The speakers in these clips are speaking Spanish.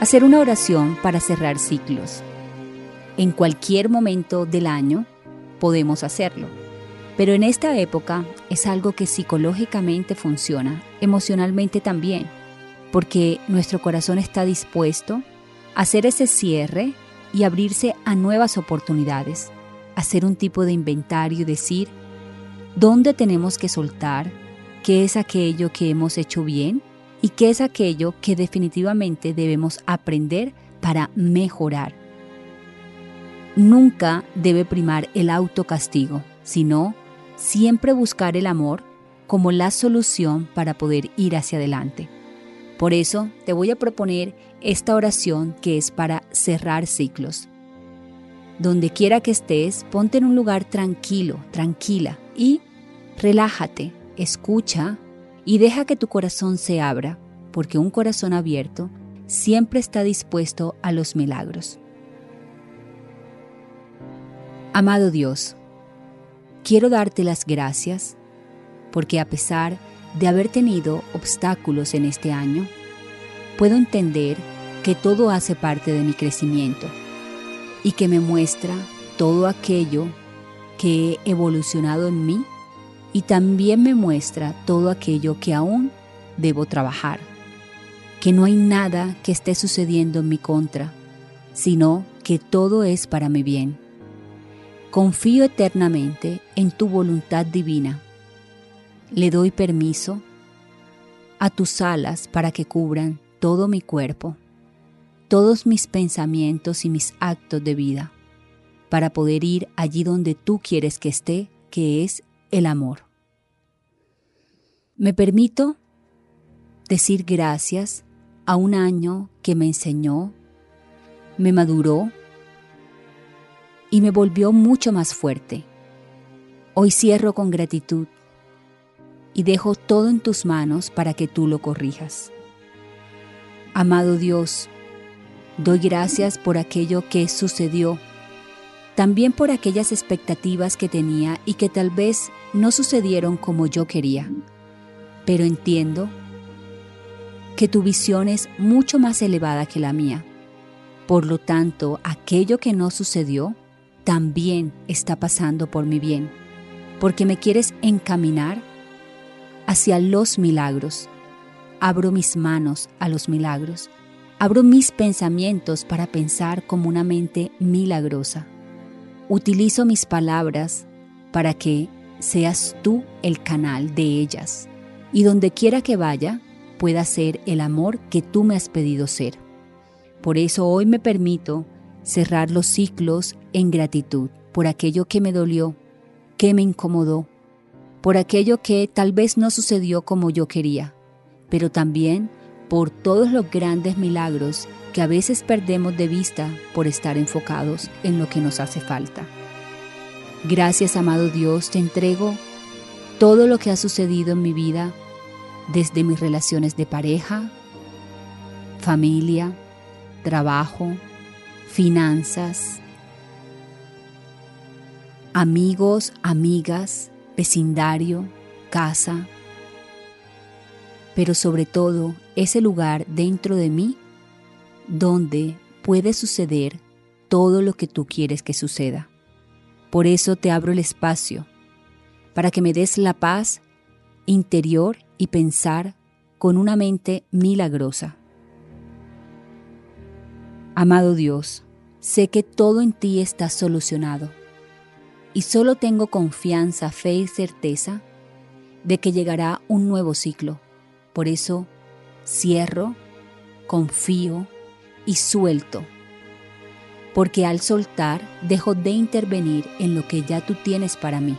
hacer una oración para cerrar ciclos. En cualquier momento del año podemos hacerlo, pero en esta época es algo que psicológicamente funciona, emocionalmente también, porque nuestro corazón está dispuesto a hacer ese cierre y abrirse a nuevas oportunidades, hacer un tipo de inventario y decir dónde tenemos que soltar, qué es aquello que hemos hecho bien y qué es aquello que definitivamente debemos aprender para mejorar. Nunca debe primar el autocastigo, sino siempre buscar el amor como la solución para poder ir hacia adelante. Por eso te voy a proponer esta oración que es para cerrar ciclos. Donde quiera que estés, ponte en un lugar tranquilo, tranquila y relájate, escucha y deja que tu corazón se abra, porque un corazón abierto siempre está dispuesto a los milagros. Amado Dios, quiero darte las gracias porque a pesar de haber tenido obstáculos en este año, puedo entender que todo hace parte de mi crecimiento y que me muestra todo aquello que he evolucionado en mí y también me muestra todo aquello que aún debo trabajar, que no hay nada que esté sucediendo en mi contra, sino que todo es para mi bien. Confío eternamente en tu voluntad divina. Le doy permiso a tus alas para que cubran todo mi cuerpo todos mis pensamientos y mis actos de vida, para poder ir allí donde tú quieres que esté, que es el amor. Me permito decir gracias a un año que me enseñó, me maduró y me volvió mucho más fuerte. Hoy cierro con gratitud y dejo todo en tus manos para que tú lo corrijas. Amado Dios, Doy gracias por aquello que sucedió, también por aquellas expectativas que tenía y que tal vez no sucedieron como yo quería. Pero entiendo que tu visión es mucho más elevada que la mía. Por lo tanto, aquello que no sucedió también está pasando por mi bien, porque me quieres encaminar hacia los milagros. Abro mis manos a los milagros Abro mis pensamientos para pensar como una mente milagrosa. Utilizo mis palabras para que seas tú el canal de ellas y donde quiera que vaya pueda ser el amor que tú me has pedido ser. Por eso hoy me permito cerrar los ciclos en gratitud por aquello que me dolió, que me incomodó, por aquello que tal vez no sucedió como yo quería, pero también por todos los grandes milagros que a veces perdemos de vista por estar enfocados en lo que nos hace falta. Gracias, amado Dios, te entrego todo lo que ha sucedido en mi vida, desde mis relaciones de pareja, familia, trabajo, finanzas, amigos, amigas, vecindario, casa, pero sobre todo ese lugar dentro de mí donde puede suceder todo lo que tú quieres que suceda. Por eso te abro el espacio, para que me des la paz interior y pensar con una mente milagrosa. Amado Dios, sé que todo en ti está solucionado y solo tengo confianza, fe y certeza de que llegará un nuevo ciclo. Por eso cierro, confío y suelto. Porque al soltar dejo de intervenir en lo que ya tú tienes para mí.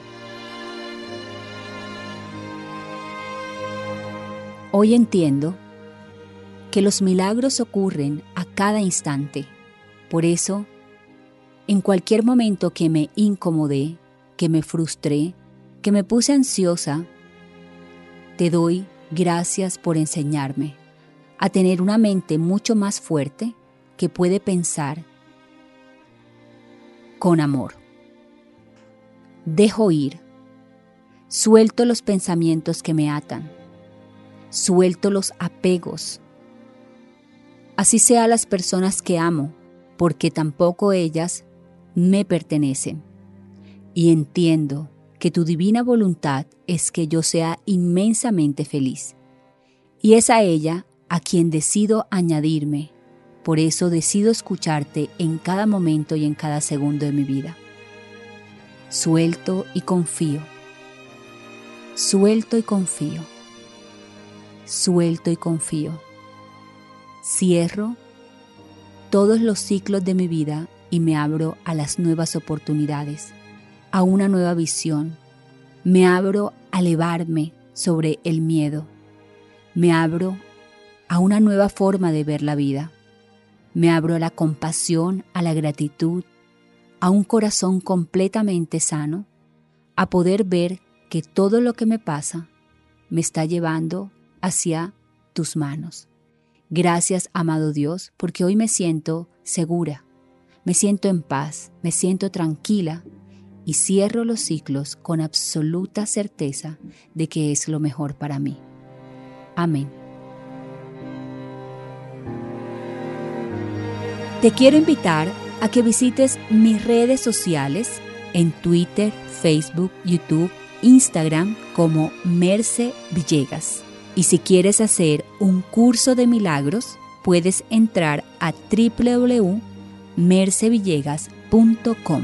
Hoy entiendo que los milagros ocurren a cada instante. Por eso, en cualquier momento que me incomodé, que me frustré, que me puse ansiosa, te doy gracias por enseñarme a tener una mente mucho más fuerte que puede pensar con amor. Dejo ir, suelto los pensamientos que me atan, suelto los apegos. Así sea las personas que amo, porque tampoco ellas me pertenecen. Y entiendo que tu divina voluntad es que yo sea inmensamente feliz. Y es a ella a quien decido añadirme. Por eso decido escucharte en cada momento y en cada segundo de mi vida. Suelto y confío. Suelto y confío suelto y confío. Cierro todos los ciclos de mi vida y me abro a las nuevas oportunidades, a una nueva visión. Me abro a elevarme sobre el miedo. Me abro a una nueva forma de ver la vida. Me abro a la compasión, a la gratitud, a un corazón completamente sano, a poder ver que todo lo que me pasa me está llevando hacia tus manos. Gracias, amado Dios, porque hoy me siento segura, me siento en paz, me siento tranquila y cierro los ciclos con absoluta certeza de que es lo mejor para mí. Amén. Te quiero invitar a que visites mis redes sociales en Twitter, Facebook, YouTube, Instagram como Merce Villegas. Y si quieres hacer un curso de milagros, puedes entrar a www.mercevillegas.com.